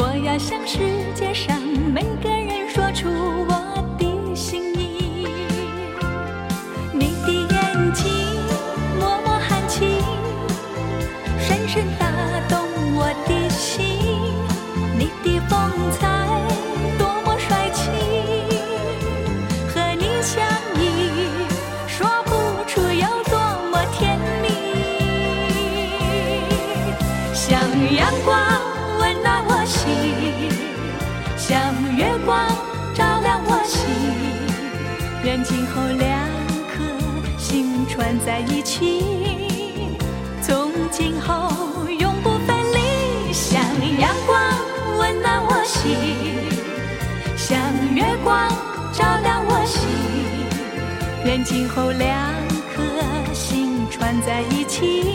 我要向世界上每个人说出我串在一起，从今后永不分离。像阳光温暖我心，像月光照亮我心，愿今后两颗心串在一起，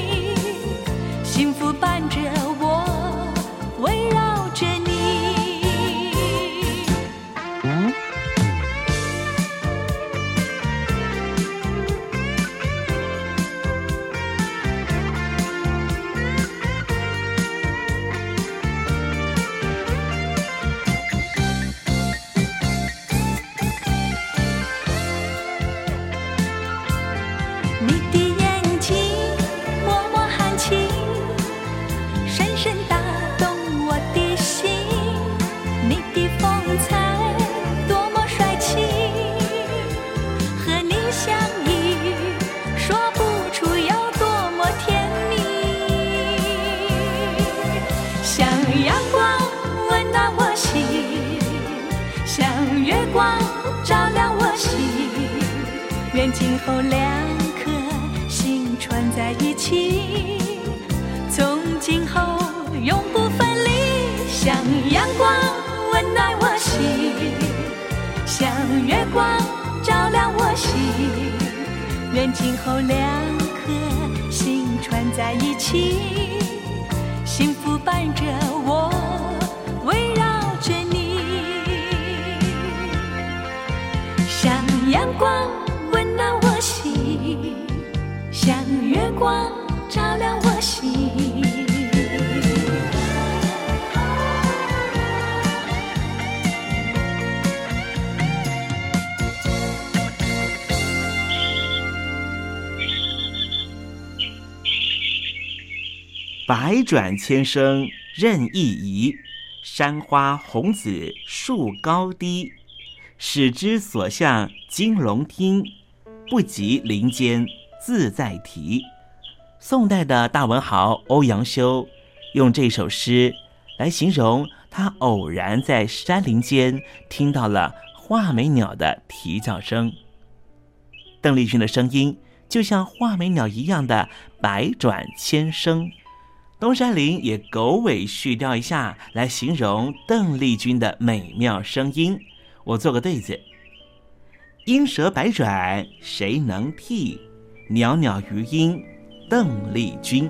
后两颗心串在一起，从今后永不分离。像阳光温暖我心，像月光照亮我心。愿今后两颗心串在一起，幸福伴着我，围绕着你。像阳光光照亮我心。百转千声任意移，山花红紫树高低。使之所向金龙听，不及林间自在啼。宋代的大文豪欧阳修用这首诗来形容他偶然在山林间听到了画眉鸟的啼叫声。邓丽君的声音就像画眉鸟一样的百转千声。东山林也狗尾续貂一下来形容邓丽君的美妙声音。我做个对子：莺蛇百转谁能替？袅袅余音邓丽君。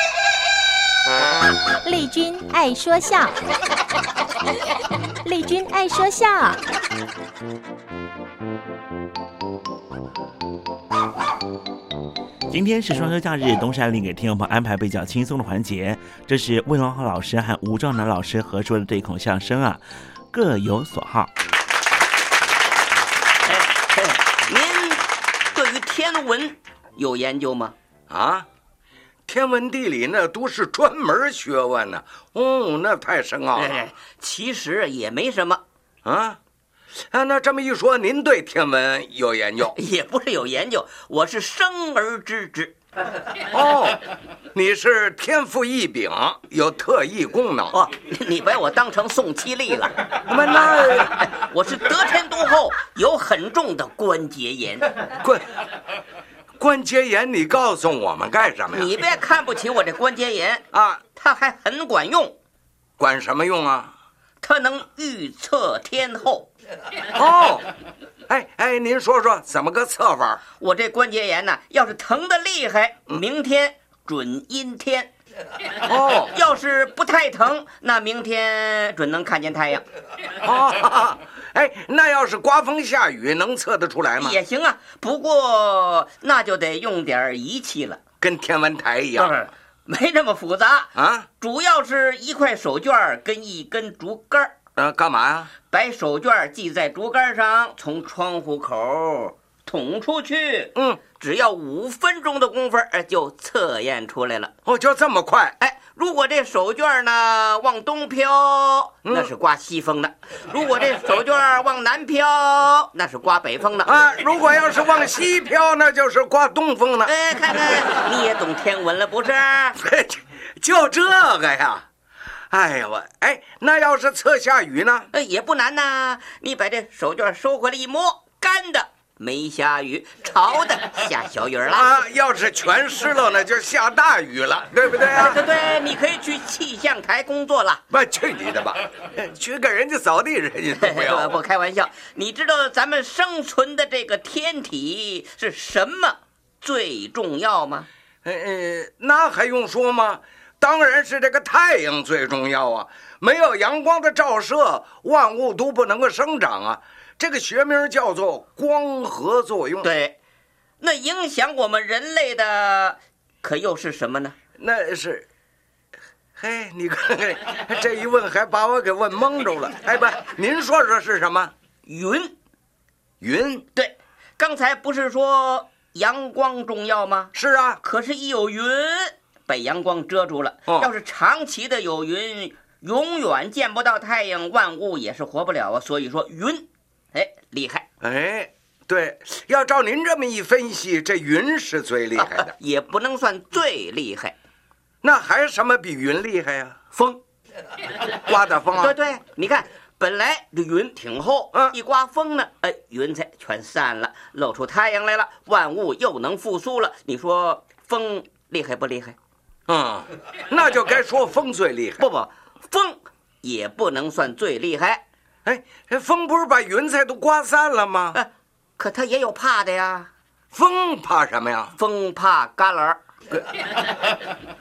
丽君爱说笑，丽君爱说笑。今天是双休假日，东山林给听众朋友安排比较轻松的环节，这是魏龙浩老师和吴兆南老师合说的对口相声啊，各有所好。您对于天文有研究吗？啊，天文地理那都是专门学问呢、哦，那太深奥了。哎，其实也没什么啊。啊，那这么一说，您对天文有研究？也不是有研究，我是生而知之。哦，你是天赋异禀，有特异功能。哦，你把我当成宋七力了。那么那，我是得天独厚，有很重的关节炎。关关节炎，你告诉我们干什么呀？你别看不起我这关节炎啊，它还很管用。管什么用啊？它能预测天候。哦，哎哎，您说说怎么个测法？我这关节炎呢，要是疼的厉害，明天准阴天。哦，要是不太疼，那明天准能看见太阳。哦，哎，那要是刮风下雨，能测得出来吗？也行啊，不过那就得用点仪器了，跟天文台一样。没那么复杂啊，主要是一块手绢跟一根竹竿啊，干嘛呀？把手绢系在竹竿上，从窗户口捅出去。嗯，只要五分钟的功夫，哎，就测验出来了。哦，就这么快？哎，如果这手绢呢往东飘，那是刮西风的；如果这手绢往南飘，那是刮北风的。啊，如果要是往西飘，那就是刮东风的。哎，看看你也懂天文了不是？嘿，就这个呀。哎呀我，哎，那要是测下雨呢？呃，也不难呐。你把这手绢收回来一摸，干的，没下雨；潮的，下小雨了。啊，要是全湿了，那就下大雨了，对不对啊？对对，你可以去气象台工作了。不，去你的吧！去给人家扫地，人家都不要。不开玩笑，你知道咱们生存的这个天体是什么最重要吗？呃呃，那还用说吗？当然是这个太阳最重要啊！没有阳光的照射，万物都不能够生长啊。这个学名叫做光合作用。对，那影响我们人类的可又是什么呢？那是，嘿，你看看这一问，还把我给问蒙住了。哎，不，您说说是什么？云，云。对，刚才不是说阳光重要吗？是啊，可是，一有云。被阳光遮住了。哦、要是长期的有云，永远见不到太阳，万物也是活不了啊。所以说云，哎，厉害。哎，对，要照您这么一分析，这云是最厉害的，啊、也不能算最厉害。那还什么比云厉害呀？风，刮的风啊！对对，你看，本来这云挺厚，嗯，一刮风呢，哎，云彩全散了，露出太阳来了，万物又能复苏了。你说风厉害不厉害？嗯，那就该说风最厉害。不不，风也不能算最厉害。哎，风不是把云彩都刮散了吗？哎，可他也有怕的呀。风怕什么呀？风怕旮旯儿。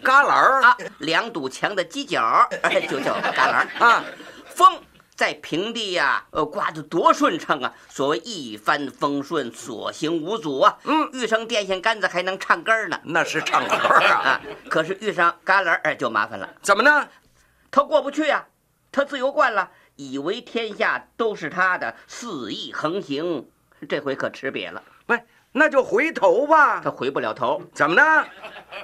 旮旯儿啊，两堵墙的犄角，哎，就叫旮旯儿啊。风在平地呀，呃，刮得多顺畅啊！所谓一帆风顺，所行无阻啊。嗯，遇上电线杆子还能唱歌呢，那是唱歌 啊。可是遇上旮旯儿就麻烦了。怎么呢？他过不去呀，他自由惯了，以为天下都是他的，肆意横行。这回可吃瘪了。喂，那就回头吧。他回不了头。怎么呢？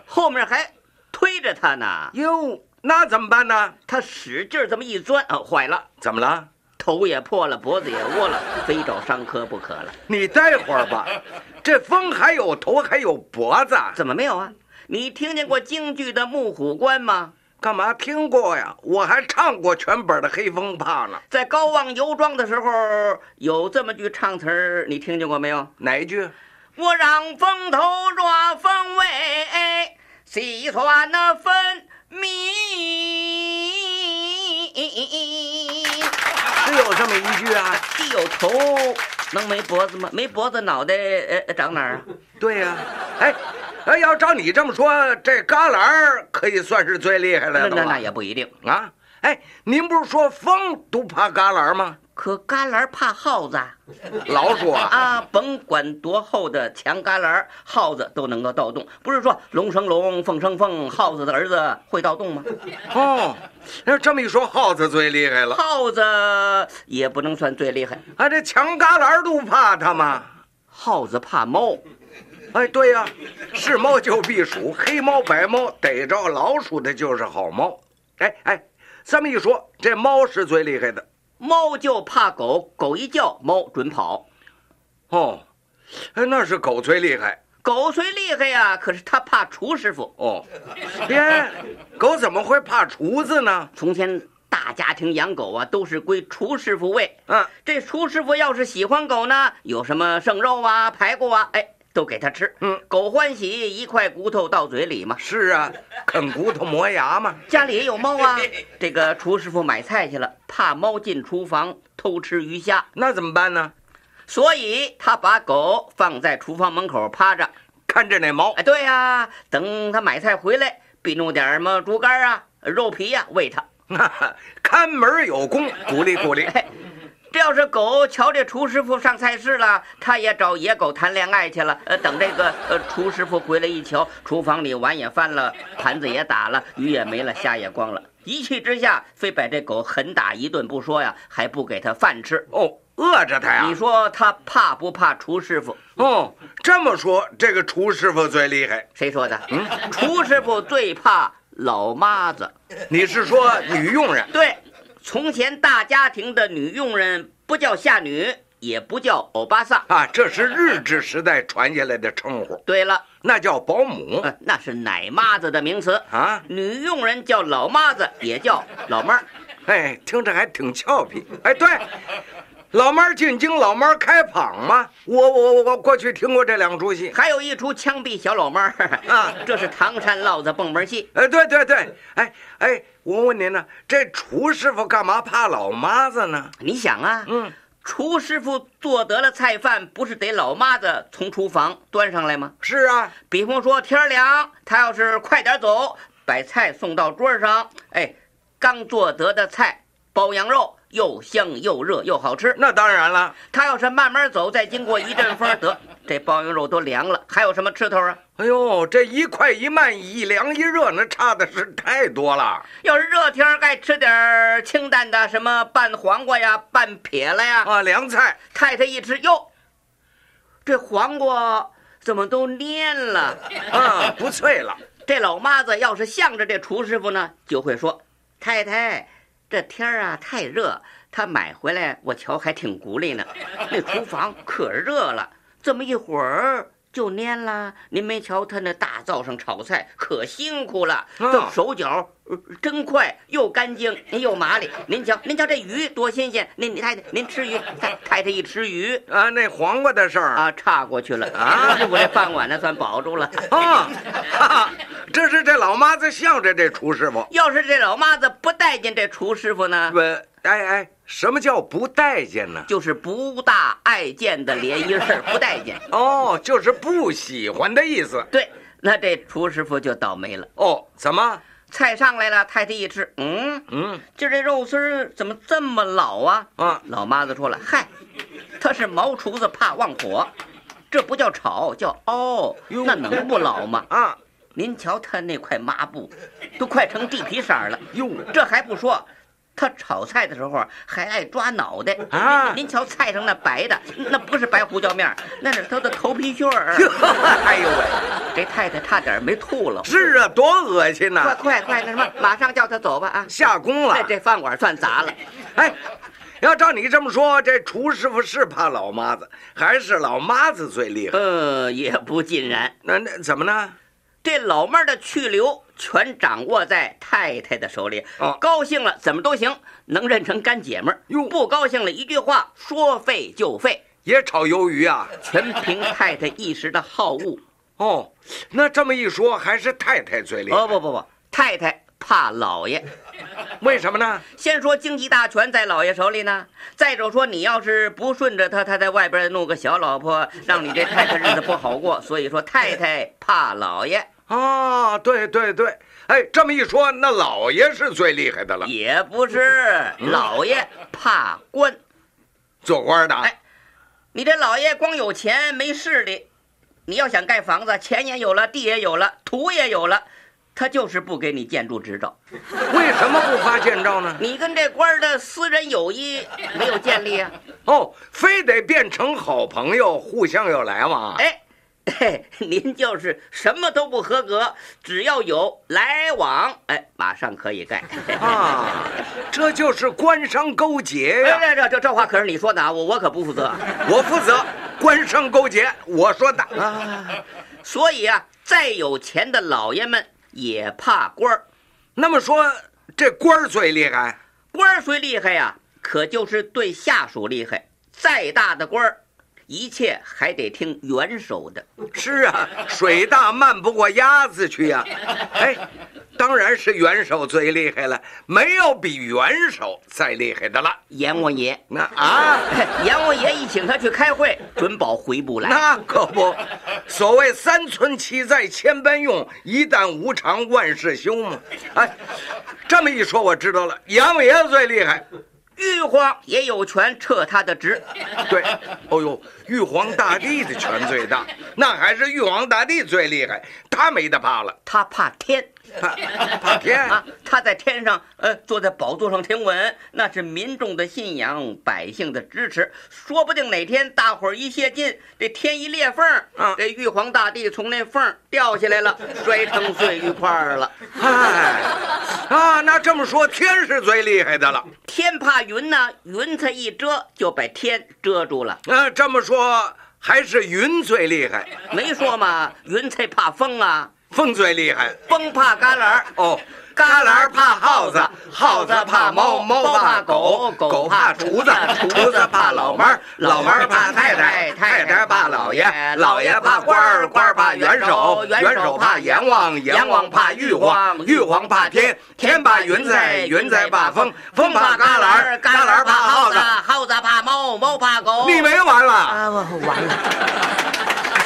后面还推着他呢。哟。那怎么办呢？他使劲这么一钻，啊，坏了！怎么了？头也破了，脖子也窝了，非找伤科不可了。你待会儿吧，这风还有头还有脖子，怎么没有啊？你听见过京剧的《木虎关》吗？干嘛听过呀？我还唱过全本的《黑风怕》呢。在高望游庄的时候，有这么句唱词儿，你听见过没有？哪一句？我让风头抓风尾，细算那分。明。只有这么一句啊，既有头能没脖子吗？没脖子脑袋呃长哪儿啊？对呀、啊，哎，哎，要照你这么说，这旮旯可以算是最厉害的了。那那也不一定啊。哎，您不是说风都怕旮旯吗？可旮旯怕耗子、老鼠啊！啊，甭管多厚的墙旮旯，耗子都能够盗洞。不是说龙生龙，凤生凤，耗子的儿子会盗洞吗？哦，那这么一说，耗子最厉害了。耗子也不能算最厉害啊，这墙旮旯都怕它吗？耗子怕猫。哎，对呀、啊，是猫就避鼠，黑猫白猫逮着老鼠的就是好猫。哎哎，这么一说，这猫是最厉害的。猫就怕狗，狗一叫，猫准跑。哦，哎，那是狗最厉害。狗虽厉害呀，可是它怕厨师傅。哦，耶，狗怎么会怕厨子呢？从前大家庭养狗啊，都是归厨师傅喂。嗯，这厨师傅要是喜欢狗呢，有什么剩肉啊、排骨啊，哎，都给它吃。嗯，狗欢喜，一块骨头到嘴里嘛。是啊，啃骨头磨牙嘛。家里也有猫啊。这个厨师傅买菜去了，怕猫进厨房偷吃鱼虾，那怎么办呢？所以他把狗放在厨房门口趴着，看着那猫。哎，对呀，等他买菜回来，必弄点什么猪肝啊、肉皮呀、喂它。看门有功，鼓励鼓励。这要是狗瞧这厨师傅上菜市了，他也找野狗谈恋爱去了。呃，等这个呃厨师傅回来一瞧，厨房里碗也翻了，盘子也打了，鱼也没了，虾也光了。一气之下，非把这狗狠打一顿不说呀，还不给他饭吃。哦，饿着他呀？你说他怕不怕厨师傅？哦，这么说，这个厨师傅最厉害。谁说的？嗯，厨师傅最怕老妈子。你是说女佣人？对。从前大家庭的女佣人不叫下女，也不叫欧巴桑啊，这是日治时代传下来的称呼。对了，那叫保姆，呃、那是奶妈子的名词啊。女佣人叫老妈子，也叫老妈儿。哎，听着还挺俏皮。哎，对，老妈儿进京，老妈儿开蚌吗。我我我我过去听过这两出戏，还有一出枪毙小老妹儿啊，这是唐山烙子蹦门戏。哎，对对对，哎哎。我问您呢，这厨师傅干嘛怕老妈子呢？你想啊，嗯，厨师傅做得了菜饭，不是得老妈子从厨房端上来吗？是啊，比方说天凉，他要是快点走，把菜送到桌上，哎，刚做得的菜，包羊肉又香又热又好吃。那当然了，他要是慢慢走，再经过一阵风，得 这包羊肉都凉了，还有什么吃头啊？哎呦，这一快一慢，一凉一热，那差的是太多了。要是热天该吃点清淡的，什么拌黄瓜呀、拌撇了呀，啊，凉菜。太太一吃，哟，这黄瓜怎么都蔫了？啊，不脆了。这老妈子要是向着这厨师傅呢，就会说：“太太，这天儿啊太热，他买回来我瞧还挺鼓励呢。那厨房可热了，这么一会儿。”就蔫了，您没瞧他那大灶上炒菜可辛苦了，这手脚真快，又干净又麻利。您瞧，您瞧这鱼多新鲜！您你太太，您吃鱼，太太太一吃鱼啊，那黄瓜的事儿啊，岔过去了啊，我这饭碗呢算保住了 啊。这是这老妈子向着这厨师傅，要是这老妈子不待见这厨师傅呢？不，哎哎。什么叫不待见呢？就是不大爱见的连音儿，不待见。哦，就是不喜欢的意思。对，那这厨师傅就倒霉了。哦，怎么？菜上来了，太太一吃，嗯嗯，今儿这肉丝儿怎么这么老啊？啊，老妈子说了，嗨，他是毛厨子怕旺火，这不叫炒，叫熬，那能不老吗？啊，您瞧他那块抹布，都快成地皮色了。哟，这还不说。他炒菜的时候还爱抓脑袋啊！您瞧菜上那白的，那不是白胡椒面，那是他的头皮屑儿。哎呦喂，这太太差点没吐了。是啊，多恶心呐！快快快，那什么，马上叫他走吧！啊，下工了。这这饭馆算砸了。哎，要照你这么说，这厨师傅是怕老妈子，还是老妈子最厉害？呃，也不尽然。那那怎么呢？这老妹儿的去留全掌握在太太的手里。哦，高兴了怎么都行，能认成干姐们儿。哟，不高兴了，一句话说废就废。也炒鱿鱼啊？全凭太太一时的好恶。哦，那这么一说，还是太太最厉害。哦不不不，太太怕老爷。为什么呢？先说经济大权在老爷手里呢。再者说，你要是不顺着他，他在外边弄个小老婆，让你这太太日子不好过。所以说，太太怕老爷。啊，对对对，哎，这么一说，那老爷是最厉害的了。也不是，老爷怕官，做官的。哎，你这老爷光有钱没势力，你要想盖房子，钱也有了，地也有了，土也有了。他就是不给你建筑执照，为什么不发建照呢？你跟这官的私人友谊没有建立啊？哦，非得变成好朋友，互相有来往。哎，嘿，您就是什么都不合格，只要有来往，哎，马上可以盖。啊，这就是官商勾结呀！这这这这话可是你说的啊，我我可不负责，我负责。官商勾结，我说的啊。所以啊，再有钱的老爷们。也怕官儿，那么说这官儿最厉害？官儿虽厉害呀，可就是对下属厉害。再大的官儿，一切还得听元首的。是啊，水大漫不过鸭子去呀、哎，当然是元首最厉害了，没有比元首再厉害的了。阎王爷，那啊，阎王爷一请他去开会，准保回不来。那可不，所谓三寸七在千般用，一旦无常万事休嘛。哎，这么一说我知道了，阎王爷最厉害。玉皇也有权撤他的职。对，哦呦，玉皇大帝的权最大，那还是玉皇大帝最厉害，他没得怕了，他怕天。怕怕天啊！他在天上，呃，坐在宝座上听闻，那是民众的信仰，百姓的支持。说不定哪天大伙儿一泄劲，这天一裂缝，啊，这玉皇大帝从那缝掉下来了，摔成碎玉块了。嗨，啊，那这么说，天是最厉害的了。天怕云呢，云彩一遮就把天遮住了。那，这么说还是云最厉害。没说嘛，云彩怕风啊。风最厉害，风怕旮旯哦，旮旯怕耗子，耗子怕猫，猫怕狗，狗怕厨子，厨子怕老妈，老妈怕太太，太太怕老爷，老爷怕官儿，官儿怕元首，元首怕阎王，阎王怕玉皇，玉皇怕天，天怕云彩，云彩怕风，风怕旮旯，旮旯怕耗子，耗子怕猫，猫怕狗。你没完了完了。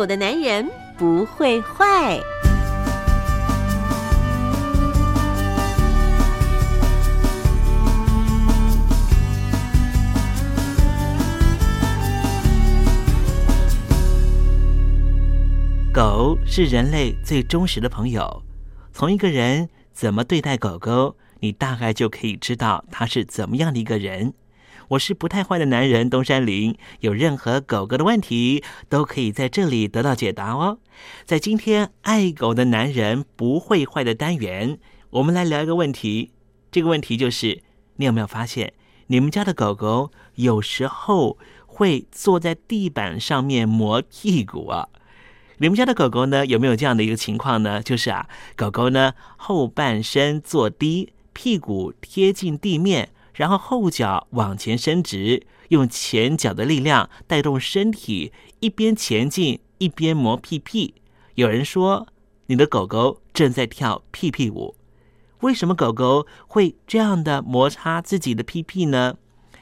狗的男人不会坏。狗是人类最忠实的朋友，从一个人怎么对待狗狗，你大概就可以知道他是怎么样的一个人。我是不太坏的男人东山林，有任何狗狗的问题都可以在这里得到解答哦。在今天爱狗的男人不会坏的单元，我们来聊一个问题。这个问题就是，你有没有发现，你们家的狗狗有时候会坐在地板上面磨屁股啊？你们家的狗狗呢，有没有这样的一个情况呢？就是啊，狗狗呢后半身坐低，屁股贴近地面。然后后脚往前伸直，用前脚的力量带动身体，一边前进一边磨屁屁。有人说，你的狗狗正在跳屁屁舞。为什么狗狗会这样的摩擦自己的屁屁呢？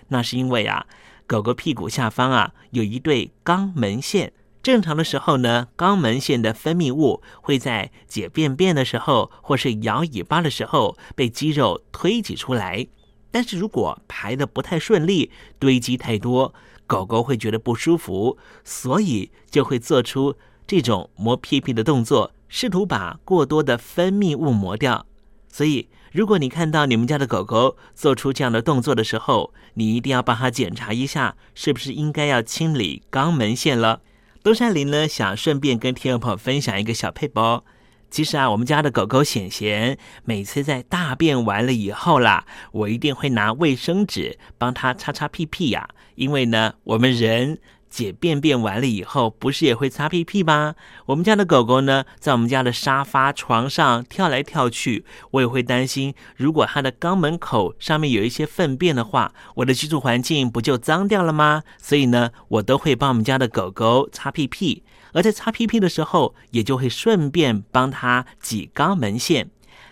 那是因为啊，狗狗屁股下方啊有一对肛门腺。正常的时候呢，肛门腺的分泌物会在解便便的时候，或是摇尾巴的时候被肌肉推挤出来。但是如果排的不太顺利，堆积太多，狗狗会觉得不舒服，所以就会做出这种磨屁屁的动作，试图把过多的分泌物磨掉。所以，如果你看到你们家的狗狗做出这样的动作的时候，你一定要帮它检查一下，是不是应该要清理肛门腺了。东山林呢，想顺便跟听众朋友分享一个小配包。其实啊，我们家的狗狗显贤，每次在大便完了以后啦，我一定会拿卫生纸帮它擦擦屁屁呀。因为呢，我们人解便便完了以后，不是也会擦屁屁吗？我们家的狗狗呢，在我们家的沙发、床上跳来跳去，我也会担心，如果它的肛门口上面有一些粪便的话，我的居住环境不就脏掉了吗？所以呢，我都会帮我们家的狗狗擦屁屁。而在擦屁屁的时候，也就会顺便帮他挤肛门腺。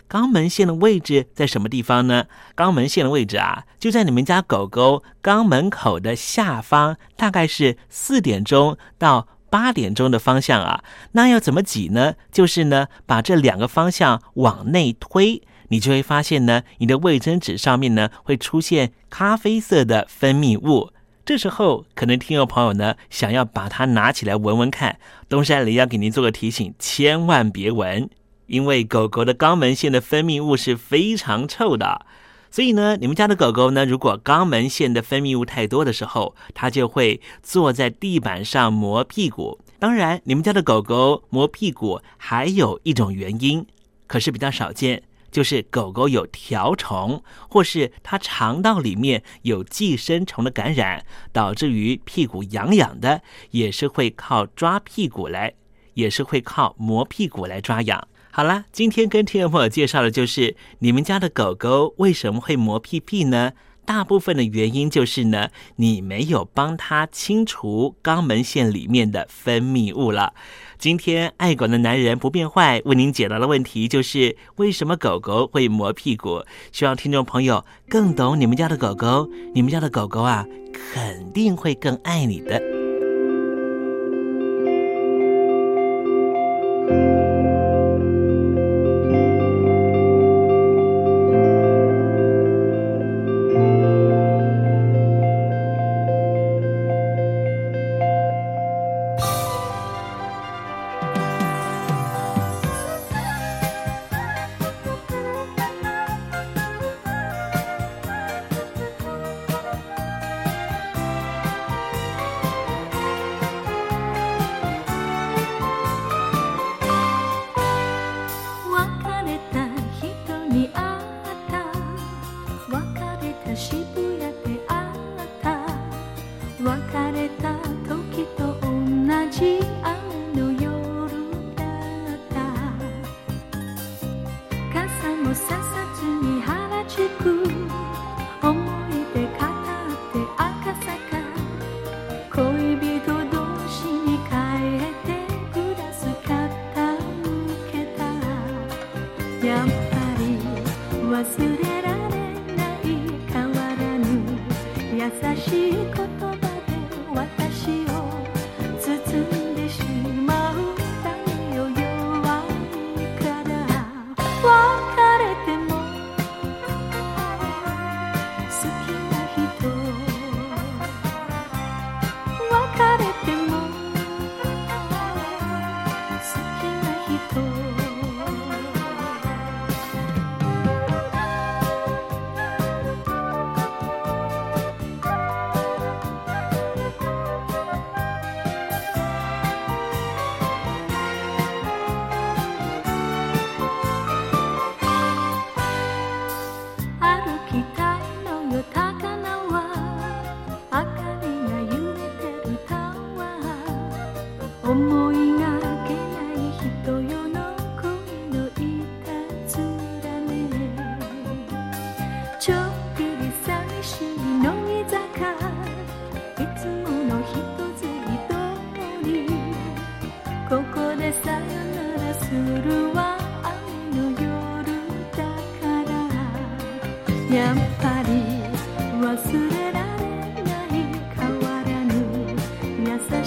肛门腺的位置在什么地方呢？肛门腺的位置啊，就在你们家狗狗肛门口的下方，大概是四点钟到八点钟的方向啊。那要怎么挤呢？就是呢，把这两个方向往内推，你就会发现呢，你的卫生纸上面呢会出现咖啡色的分泌物。这时候，可能听友朋友呢想要把它拿起来闻闻看。东山里要给您做个提醒，千万别闻，因为狗狗的肛门腺的分泌物是非常臭的。所以呢，你们家的狗狗呢，如果肛门腺的分泌物太多的时候，它就会坐在地板上磨屁股。当然，你们家的狗狗磨屁股还有一种原因，可是比较少见。就是狗狗有条虫，或是它肠道里面有寄生虫的感染，导致于屁股痒痒的，也是会靠抓屁股来，也是会靠磨屁股来抓痒。好啦，今天跟听众朋友介绍的就是你们家的狗狗为什么会磨屁屁呢？大部分的原因就是呢，你没有帮它清除肛门腺里面的分泌物了。今天爱狗的男人不变坏，为您解答的问题就是为什么狗狗会磨屁股？希望听众朋友更懂你们家的狗狗，你们家的狗狗啊，肯定会更爱你的。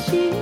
忘